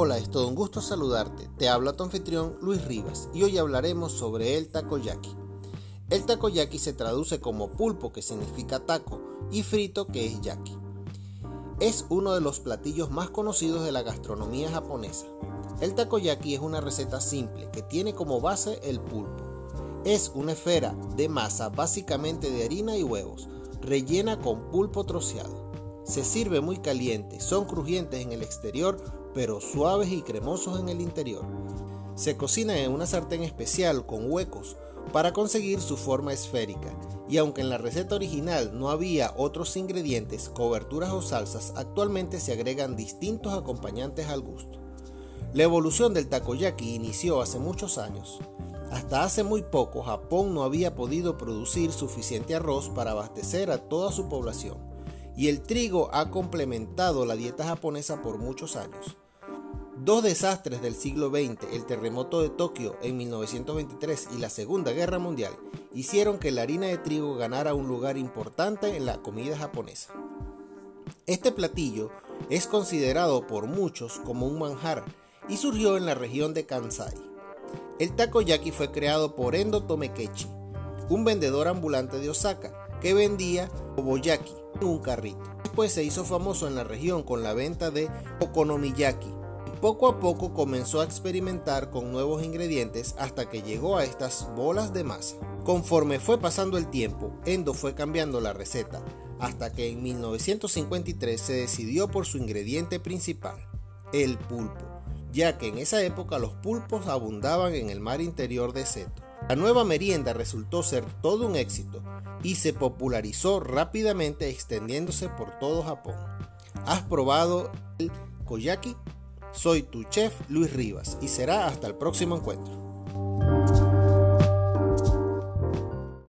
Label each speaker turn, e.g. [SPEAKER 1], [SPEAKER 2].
[SPEAKER 1] Hola, es todo un gusto saludarte. Te habla tu anfitrión Luis Rivas y hoy hablaremos sobre el takoyaki. El takoyaki se traduce como pulpo que significa taco y frito que es yaki. Es uno de los platillos más conocidos de la gastronomía japonesa. El takoyaki es una receta simple que tiene como base el pulpo. Es una esfera de masa básicamente de harina y huevos, rellena con pulpo troceado. Se sirve muy caliente, son crujientes en el exterior, pero suaves y cremosos en el interior. Se cocina en una sartén especial con huecos para conseguir su forma esférica, y aunque en la receta original no había otros ingredientes, coberturas o salsas, actualmente se agregan distintos acompañantes al gusto. La evolución del takoyaki inició hace muchos años. Hasta hace muy poco Japón no había podido producir suficiente arroz para abastecer a toda su población y el trigo ha complementado la dieta japonesa por muchos años. Dos desastres del siglo XX, el terremoto de Tokio en 1923 y la Segunda Guerra Mundial, hicieron que la harina de trigo ganara un lugar importante en la comida japonesa. Este platillo es considerado por muchos como un manjar y surgió en la región de Kansai. El takoyaki fue creado por Endo Tomekechi, un vendedor ambulante de Osaka que vendía oboyaki un carrito. Después se hizo famoso en la región con la venta de okonomiyaki. Poco a poco comenzó a experimentar con nuevos ingredientes hasta que llegó a estas bolas de masa. Conforme fue pasando el tiempo, Endo fue cambiando la receta, hasta que en 1953 se decidió por su ingrediente principal, el pulpo, ya que en esa época los pulpos abundaban en el mar interior de Seto. La nueva merienda resultó ser todo un éxito y se popularizó rápidamente extendiéndose por todo Japón. ¿Has probado el koyaki? Soy tu chef Luis Rivas y será hasta el próximo encuentro.